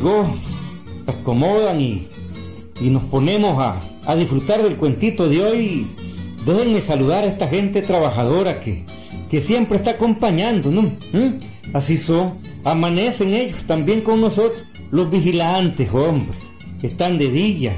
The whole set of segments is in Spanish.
Amigos, acomodan y, y nos ponemos a, a disfrutar del cuentito de hoy. Déjenme saludar a esta gente trabajadora que, que siempre está acompañando, ¿no? ¿Mm? Así son, amanecen ellos también con nosotros, los vigilantes, hombre. Están de día,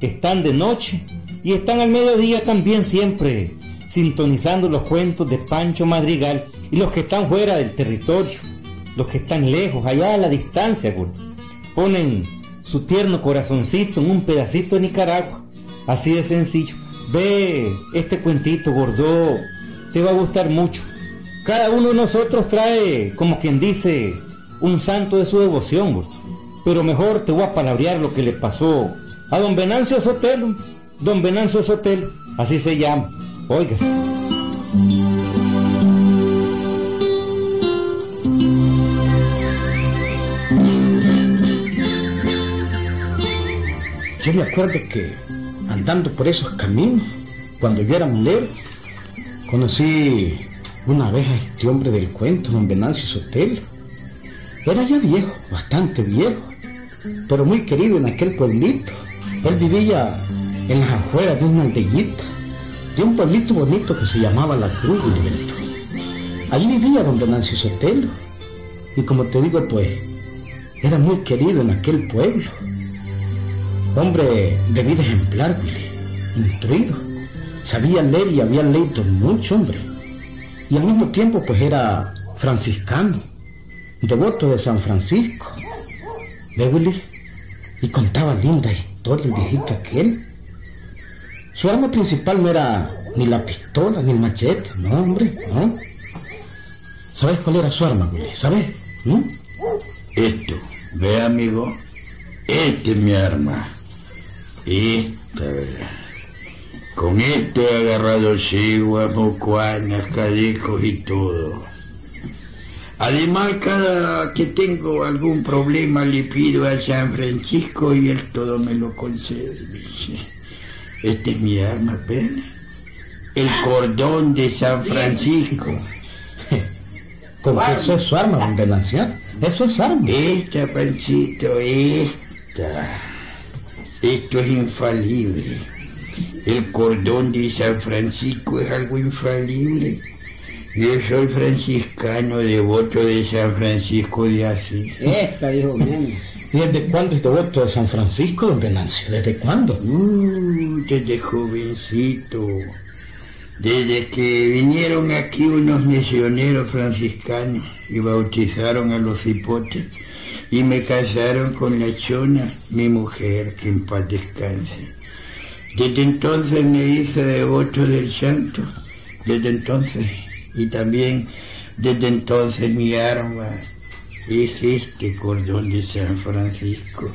están de noche y están al mediodía también siempre sintonizando los cuentos de Pancho Madrigal y los que están fuera del territorio, los que están lejos, allá a la distancia, gordo. Ponen su tierno corazoncito en un pedacito de Nicaragua, así de sencillo. Ve este cuentito, gordo, te va a gustar mucho. Cada uno de nosotros trae, como quien dice, un santo de su devoción, gordo. Pero mejor te voy a palabrear lo que le pasó a don Venancio Sotelo. Don Venancio Sotelo, así se llama. Oiga. Yo me acuerdo que andando por esos caminos, cuando yo era mulero, conocí una vez a este hombre del cuento, don Venancio Sotelo. Era ya viejo, bastante viejo, pero muy querido en aquel pueblito. Él vivía en las afueras de una aldeyita, de un pueblito bonito que se llamaba La Cruz, Gilberto. Allí vivía don Venancio Sotelo. Y como te digo, pues, era muy querido en aquel pueblo. Hombre de vida ejemplar, Willy, instruido. Sabía leer y había leído mucho, hombre. Y al mismo tiempo, pues era franciscano, devoto de San Francisco. ¿Ve, Willy? Y contaba linda historia el viejito aquel. Su arma principal no era ni la pistola ni el machete, no, hombre, no. ¿Sabes cuál era su arma, Willy? ¿Sabes? ¿Mm? Esto, ve amigo, esta es mi arma. Esta, ¿verdad? Con esto he agarrado ciguas, mocuanas, cadejos y todo. Además, cada que tengo algún problema le pido a San Francisco y él todo me lo concede. Esta es mi arma, ven. El cordón de San Francisco. Con que eso es su arma, don. Eso es arma. Esta, Panchito, esta. Esto es infalible. El cordón de San Francisco es algo infalible. Yo soy franciscano devoto de San Francisco de Asís. Esta, mío. ¿Y desde cuándo es devoto de San Francisco, don Venancio? ¿Desde cuándo? Uh, desde jovencito. Desde que vinieron aquí unos misioneros franciscanos y bautizaron a los hipotes y me casaron con la chona, mi mujer, que en paz descanse. Desde entonces me hice devoto del santo, desde entonces, y también desde entonces mi arma es este cordón de San Francisco.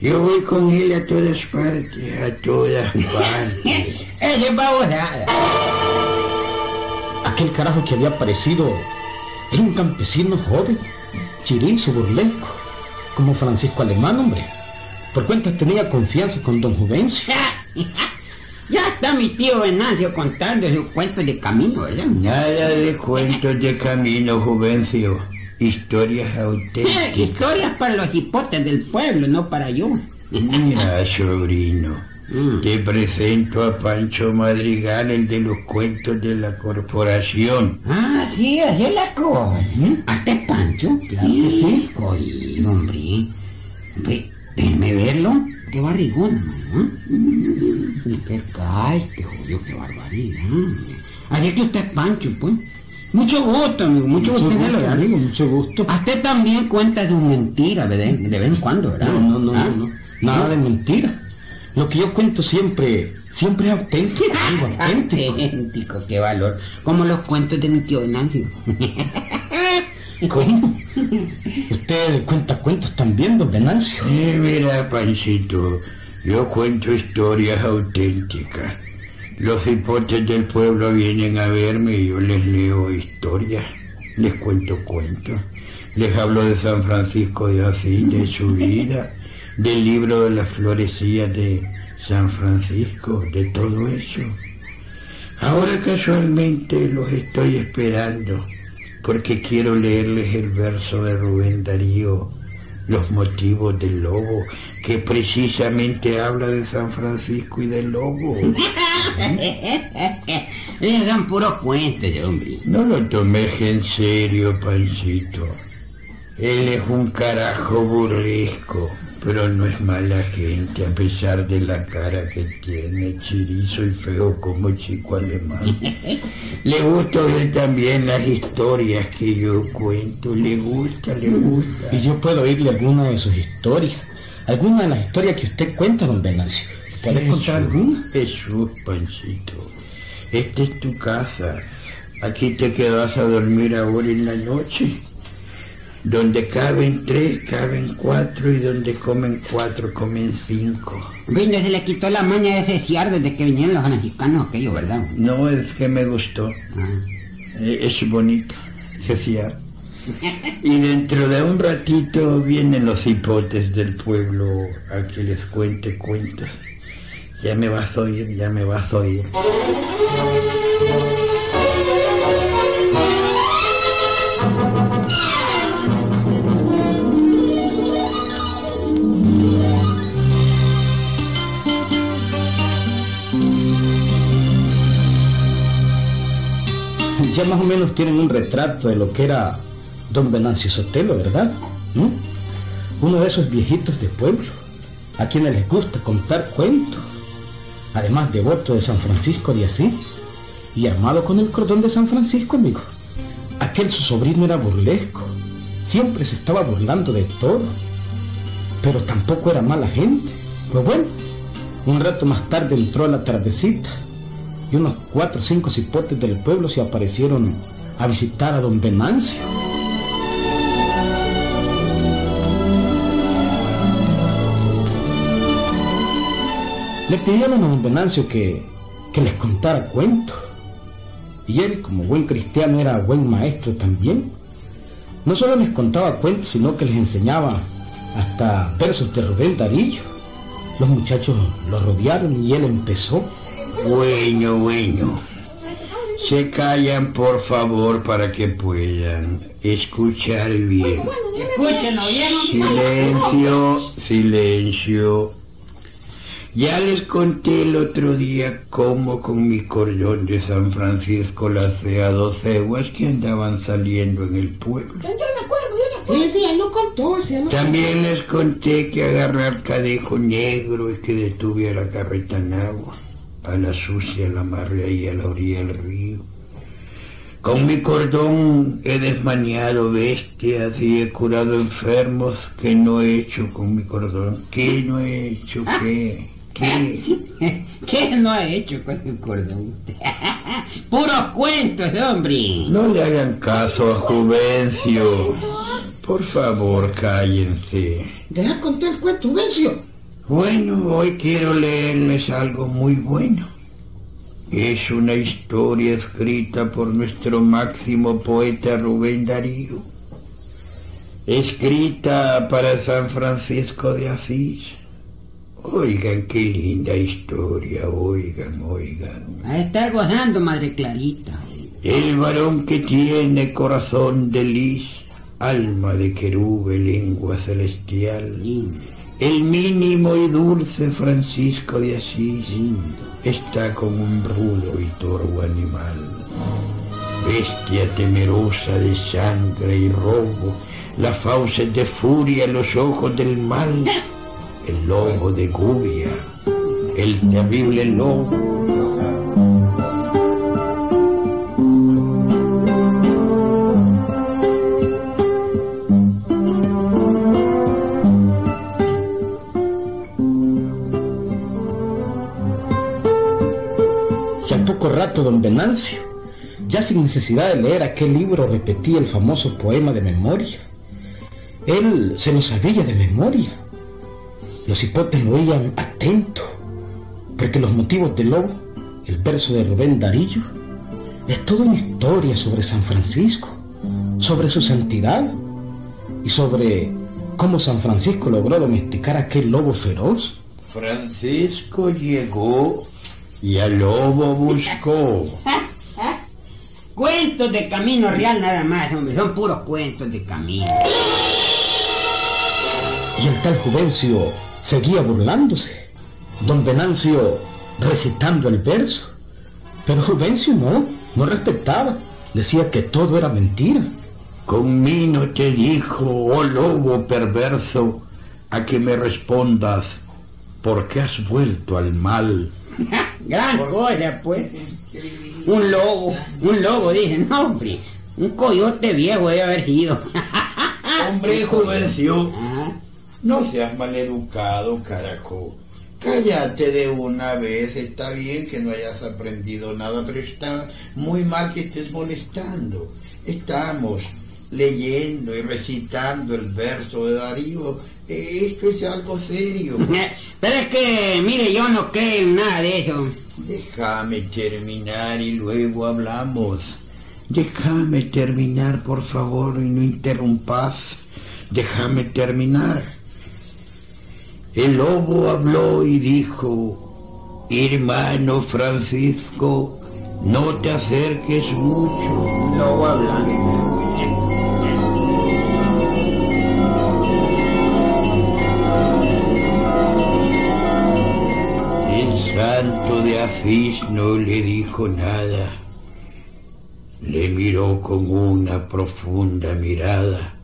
Yo voy con él a todas partes, a todas partes. Ese babosada. Aquel carajo que había aparecido era un campesino joven, chirizo, burlesco, como Francisco Alemán, hombre. Por cuenta tenía confianza con don Juvencio. Ya está mi tío Venancio contando sus cuentos de camino, ¿verdad? Nada de cuentos de camino, Juvencio. Historias Eh, auténticas. Historias para los hipotes del pueblo, no para yo. Mira, sobrino, Mm. te presento a Pancho Madrigal, el de los cuentos de la corporación. Ah, sí, así es la cosa. ¿Hasta es Pancho? Claro que sí. Oye, hombre. Déjeme verlo. Qué barrigón, ¿no? Y qué cállate, jodido, qué barbaridad. Así que usted es Pancho, pues. Mucho gusto, amigo, mucho, gusto ¿verdad? amigo, mucho gusto. A usted también cuenta sus mentiras, ¿verdad? De vez en cuando, ¿verdad? No, no, no, ¿Ah? no, no. Nada de mentira. Lo que yo cuento siempre, siempre es auténtico, auténtico. Auténtico, qué valor. Como los cuentos de mi tío Venancio. ¿Cómo? ¿Usted cuenta cuentos también, don Venancio? Eh, mira, Panchito, yo cuento historias auténticas. Los hipotes del pueblo vienen a verme y yo les leo historias, les cuento cuentos, les hablo de San Francisco de Asís, de su vida, del libro de las florecillas de San Francisco, de todo eso. Ahora casualmente los estoy esperando porque quiero leerles el verso de Rubén Darío los motivos del lobo, que precisamente habla de San Francisco y del lobo. Eran puros cuentos, hombre. No lo tomes en serio, Pancito. Él es un carajo burlesco, pero no es mala gente a pesar de la cara que tiene, chirizo y feo como chico alemán. Le gusta oír también las historias que yo cuento, le gusta, le gusta. Y yo puedo oírle alguna de sus historias, alguna de las historias que usted cuenta, don Venancio. ¿Querés contar alguna? Jesús, Pancito. Esta es tu casa. Aquí te quedas a dormir ahora en la noche. Donde caben tres, caben cuatro, y donde comen cuatro, comen cinco. Bueno, se le quitó la maña de ceciar desde que vinieron los franciscanos aquello, ¿verdad? No es que me gustó. Ah. Eh, Es bonito, ceciar. Y dentro de un ratito vienen los hipotes del pueblo a que les cuente cuentos. Ya me vas a oír, ya me vas a oír. Ya más o menos tienen un retrato de lo que era don Venancio Sotelo, ¿verdad? ¿Mm? Uno de esos viejitos de pueblo, a quienes les gusta contar cuentos, además devoto de San Francisco de Asís, y armado con el cordón de San Francisco, amigo. Aquel su sobrino era burlesco, siempre se estaba burlando de todo, pero tampoco era mala gente. Pues bueno, un rato más tarde entró a la tardecita y unos cuatro o cinco cipotes del pueblo se aparecieron a visitar a don Venancio. Le pidieron a don Venancio que, que les contara cuentos. Y él, como buen cristiano, era buen maestro también. No solo les contaba cuentos, sino que les enseñaba hasta versos de Rubén Darillo. Los muchachos lo rodearon y él empezó. Bueno, bueno. Se callan, por favor, para que puedan escuchar bien. Silencio, silencio. Ya les conté el otro día cómo con mi cordón de San Francisco lacé a dos ceguas que andaban saliendo en el pueblo. También les conté que agarré al cadejo negro y que detuve a la carreta en agua. A la sucia la amarré ahí a la orilla del río. Con mi cordón he desmañado bestias y he curado enfermos que no he hecho con mi cordón. ¿Qué no he hecho? ¿Qué? ¿Qué? ¿Qué no ha hecho con el cordón? Puros cuentos, hombre. No le hagan caso a Juvencio. Por favor, cállense. Deja contar el cuento, Vencio. Bueno, hoy quiero leerles algo muy bueno. Es una historia escrita por nuestro máximo poeta Rubén Darío. Escrita para San Francisco de Asís. Oigan, qué linda historia, oigan, oigan. A estar gozando, madre Clarita. El varón que tiene corazón de lis, alma de querube, lengua celestial. Lindo, El mínimo y dulce Francisco de Asís está como un rudo y torvo animal. Bestia temerosa de sangre y robo, las fauces de furia, los ojos del mal, el lobo de Gubia, el terrible lobo. Don Venancio, ya sin necesidad de leer aquel libro, repetía el famoso poema de memoria. Él se lo sabía de memoria. Los hipotes lo oían atento, porque los motivos del lobo, el verso de Rubén Darillo, es toda una historia sobre San Francisco, sobre su santidad y sobre cómo San Francisco logró domesticar a aquel lobo feroz. Francisco llegó y al lobo buscó. Cuentos de camino real nada más, hombre. Son puros cuentos de camino. Y el tal Juvencio seguía burlándose. Don Venancio recitando el verso. Pero Juvencio no, no respetaba. Decía que todo era mentira. Conmigo te dijo, oh lobo perverso, a que me respondas, ¿por qué has vuelto al mal? Gran cosa, pues. Un lobo, un lobo, dije, no, hombre, un coyote viejo debe haber sido. Hombre, Juvencio, no seas maleducado, carajo. Cállate de una vez, está bien que no hayas aprendido nada, pero está muy mal que estés molestando. Estamos leyendo y recitando el verso de Darío. Esto es algo serio. Pero es que, mire, yo no creo en nada de eso. Déjame terminar y luego hablamos. Déjame terminar, por favor, y no interrumpas. Déjame terminar. El lobo habló y dijo, hermano Francisco, no te acerques mucho. Lobo hablando. El santo de Asís no le dijo nada. Le miró con una profunda mirada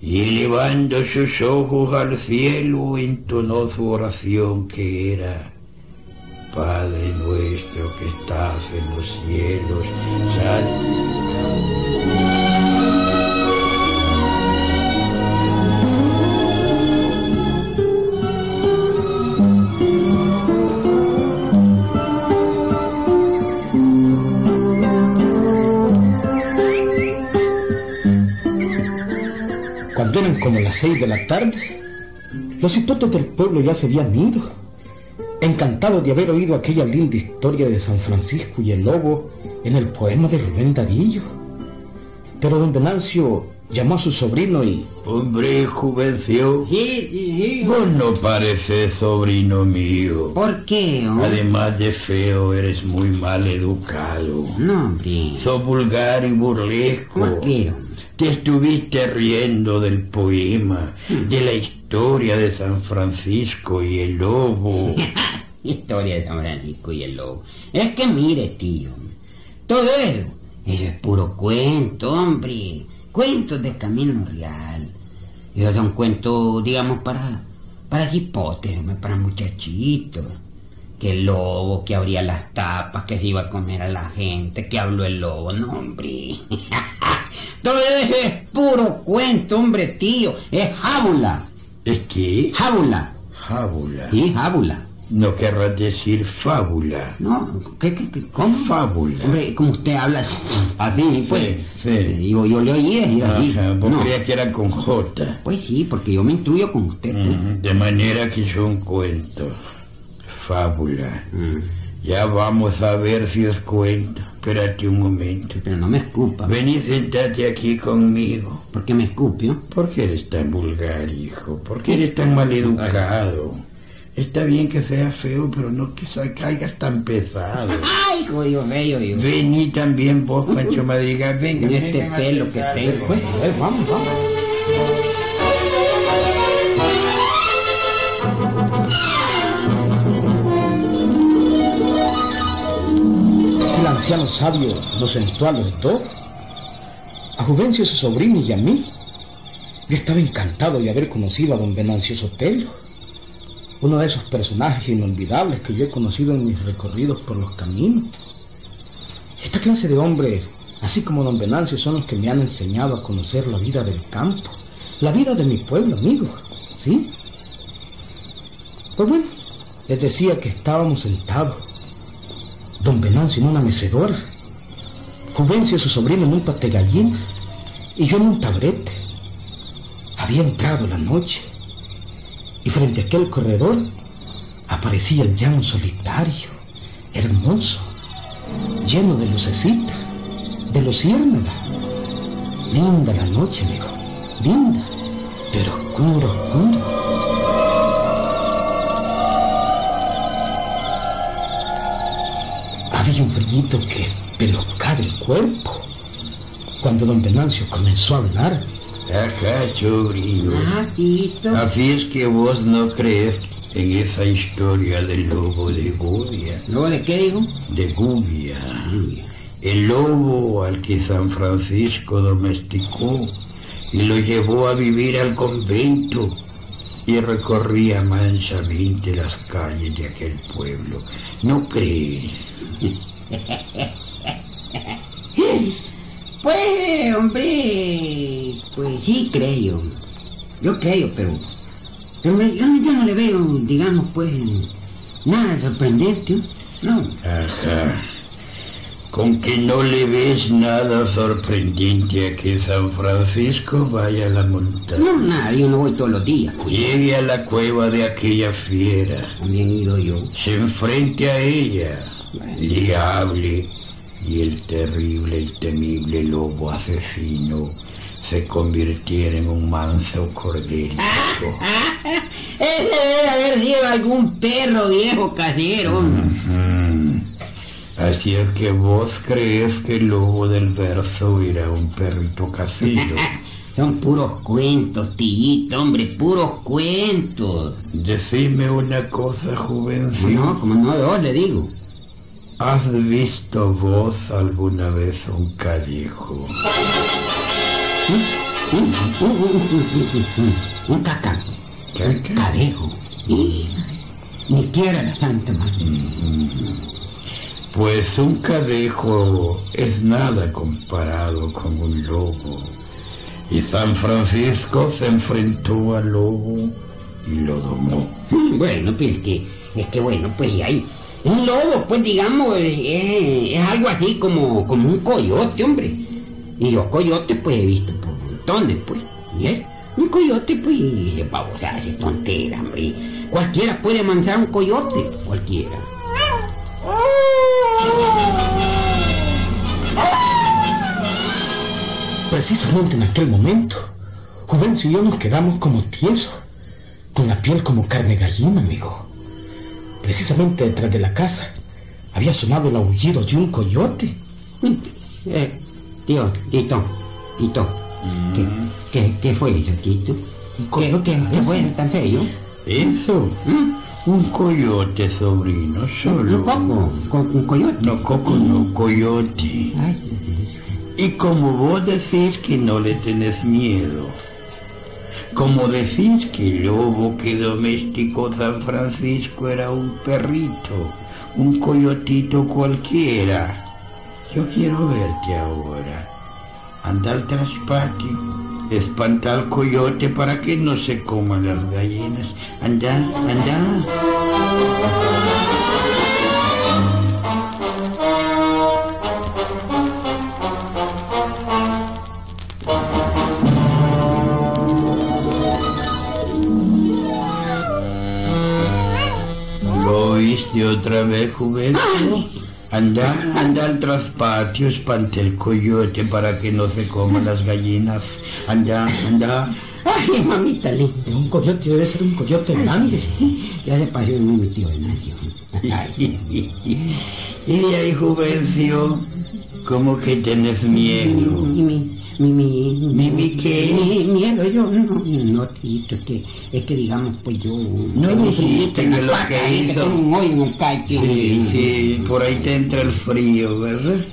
y elevando sus ojos al cielo entonó su oración que era Padre nuestro que estás en los cielos, las seis de la tarde, los hipotes del pueblo ya se habían ido, encantados de haber oído aquella linda historia de San Francisco y el lobo en el poema de Rubén Darillo. Pero don Venancio llamó a su sobrino y... Hombre, Juvencio. Sí, sí, sí. Vos no pareces sobrino mío. ¿Por qué? hombre? Además de feo, eres muy mal educado. No, hombre. Sos vulgar y burlesco. ¿Por qué? hombre? Te estuviste riendo del poema, de la historia de San Francisco y el lobo. Historia de San Francisco y el lobo. Es que mire, tío, todo eso, eso es puro cuento, hombre. Cuentos de camino real. Esos son cuentos, digamos, para, para hipotes, para muchachitos. Que el lobo, que abría las tapas, que se iba a comer a la gente, que habló el lobo, no, hombre. Todo eso es puro cuento, hombre, tío. Es jábula. ¿Es que? Jábula. Fábula. Sí, jábula. No querrás decir fábula. No, ¿qué, qué, qué? ¿Cómo? Fábula. Hombre, como usted habla así, pues. sí. Yo, yo le oí así. Ajá, vos No, creías que era con J. Pues sí, porque yo me intuyo con usted. pues. De manera que son cuentos. Fábula. Mm. Ya vamos a ver si es cuento. Espérate un momento. Pero no me escupa. Ven y sentate aquí conmigo. ¿Por qué me escupio? ¿Por qué eres tan vulgar, hijo? ¿Por qué eres tan maleducado? Está bien que seas feo, pero no que caigas tan pesado. ¡Ay, jodido feo, yo! Vení también vos, Pancho Madrigal. Venga, Y este pelo que tengo. Pues, vamos, vamos. El anciano sabio nos sentó a los dos, a Juvencio su sobrino y a mí. Yo estaba encantado de haber conocido a don Venancio Sotelo, uno de esos personajes inolvidables que yo he conocido en mis recorridos por los caminos. Esta clase de hombres, así como don Venancio, son los que me han enseñado a conocer la vida del campo, la vida de mi pueblo, amigos, ¿sí? Pues bueno, les decía que estábamos sentados Don Venancio en una mecedora, Juvencio su sobrino en un pategallina y yo en un tabrete. Había entrado la noche y frente a aquel corredor aparecía el llano solitario, hermoso, lleno de lucecitas, de luciérnagas. Linda la noche, amigo, linda, pero oscuro, oscuro. Había un frillito que pelucaba el cuerpo. Cuando don Venancio comenzó a hablar, Acá, sobrino. Ah, Tito. Así es que vos no crees en esa historia del lobo de Gubia. ¿Luego de qué digo? De Gubia. El lobo al que San Francisco domesticó y lo llevó a vivir al convento y recorría mansamente las calles de aquel pueblo. ¿No crees? Pues, hombre, pues sí creo. Yo creo, pero, pero yo, yo no le veo, digamos, pues, nada sorprendente. No. Ajá. Con que no le ves nada sorprendente a que San Francisco vaya a la montaña. No, nada, yo no voy todos los días. pues. Llegue a la cueva de aquella fiera, También he ido yo. se enfrente a ella, le hable y el terrible y temible lobo asesino se convirtiera en un manso corderito. Ese debe haber sido algún perro viejo casero. Mm. Así es que vos crees que el lobo del verso era un perrito casero. Son puros cuentos, tillito, hombre, puros cuentos. Decime una cosa, jovencito. No, como no, dos le digo. ¿Has visto vos alguna vez un callejo? Un, un caca. Un ¿Caca? cadejo. Ni quiera la Santa Madre. Pues un cadejo es nada comparado con un lobo. Y San Francisco se enfrentó al lobo y lo domó. Mm, Bueno, pues es que, es que bueno, pues hay. Un lobo, pues digamos, es, es algo así como, como un coyote, hombre. Y yo coyotes, pues he visto por montones, pues. Y un coyote, pues, es babosada, es tontera, hombre. Cualquiera puede manejar un coyote, cualquiera. Precisamente en aquel momento, Juvencio y yo nos quedamos como tiesos, con la piel como carne gallina, amigo. Precisamente detrás de la casa había sonado el aullido de un coyote. Eh, tío, Tito, Tito, ¿qué, qué, qué fue eso, Tito? ¿Qué, qué, qué fue eso tan feo? Eso, ¿Mm? un coyote, sobrino, solo. Un coco, co- un coyote. No, coco, no, coyote. Ay, Y como vos decís que no le tenés miedo, como decís que el lobo que domesticó San Francisco era un perrito, un coyotito cualquiera, yo quiero verte ahora. Anda al traspatio, espanta al coyote para que no se coman las gallinas. Anda, anda. ¿Lo oíste otra vez, juventud? Anda, anda al traspatio, espante el coyote para que no se coman las gallinas. Anda, anda. ay, mamita linda. Un coyote debe ser un coyote grande. Ya se pasó en mi tío Ignacio. Y ahí, juvencio, como que tenés miedo. Mi, mi, mi, mi, ¿Mi- mi qué? mi- miedo, yo no, no, Tito, es que, es que digamos, pues yo... No dijiste que lo que ¿eh? hizo- un caite. Sí, sí, por ahí te entra el frío, ¿verdad?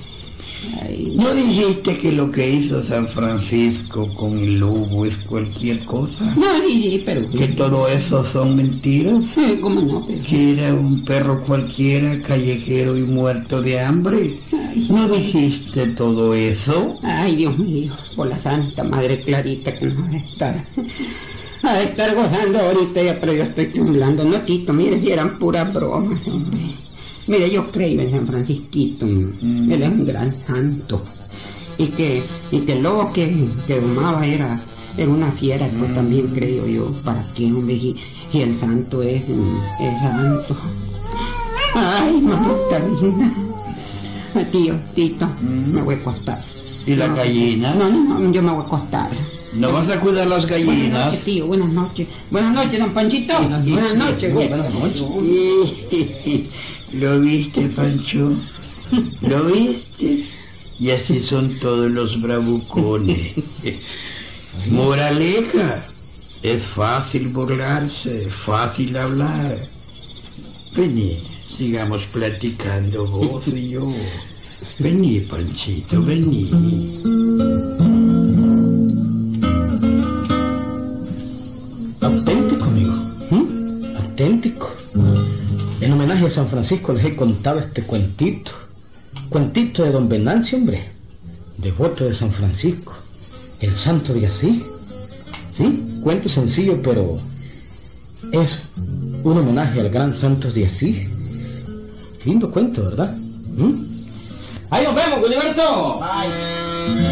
Ay, ¿No dijiste que lo que hizo San Francisco con el lobo es cualquier cosa? no, sí, pero... ¿Que todo eso son mentiras? Sí, ¿Cómo no? Pero... ¿Que era un perro cualquiera, callejero y muerto de hambre? Ay, ¿No dijiste todo eso? Ay, Dios mío, por la Santa Madre Clarita que nos va a estar, a estar gozando ahorita ya, pero yo estoy temblando. No, Tito, mire, si eran puras bromas, hombre. Mire, yo creo en San Francisquito, él es un gran santo. Y que, y que el lobo que, que domaba era, era una fiera, pues también creo yo. ¿Para qué, hombre? Si, si el santo es, es santo. Ay, mamita linda. Tío, Tito, me voy a acostar. ¿Y la No, gallina? No, no, no, yo me voy a acostar. ¿No vas a cuidar las Buenas gallinas? noches, tío, buenas noches. Buenas noches, don Panchito. Buenas noches, güey. Buenas noches. ¿Lo viste, Pancho? ¿Lo viste? Y así son todos los bravucones. Moraleja. Es fácil burlarse, fácil hablar. Vení, sigamos platicando vos y yo. Vení, Panchito, vení. Auténtico, amigo. ¿Mm? Auténtico. En homenaje a San Francisco les he contado este cuentito. Cuentito de don Venancio, hombre. Devoto de San Francisco. El santo de así. Sí, cuento sencillo, pero es un homenaje al gran Santos de Asís. Lindo cuento, ¿verdad? ¿Mm? Ahí nos vemos, Gilberto. Bye.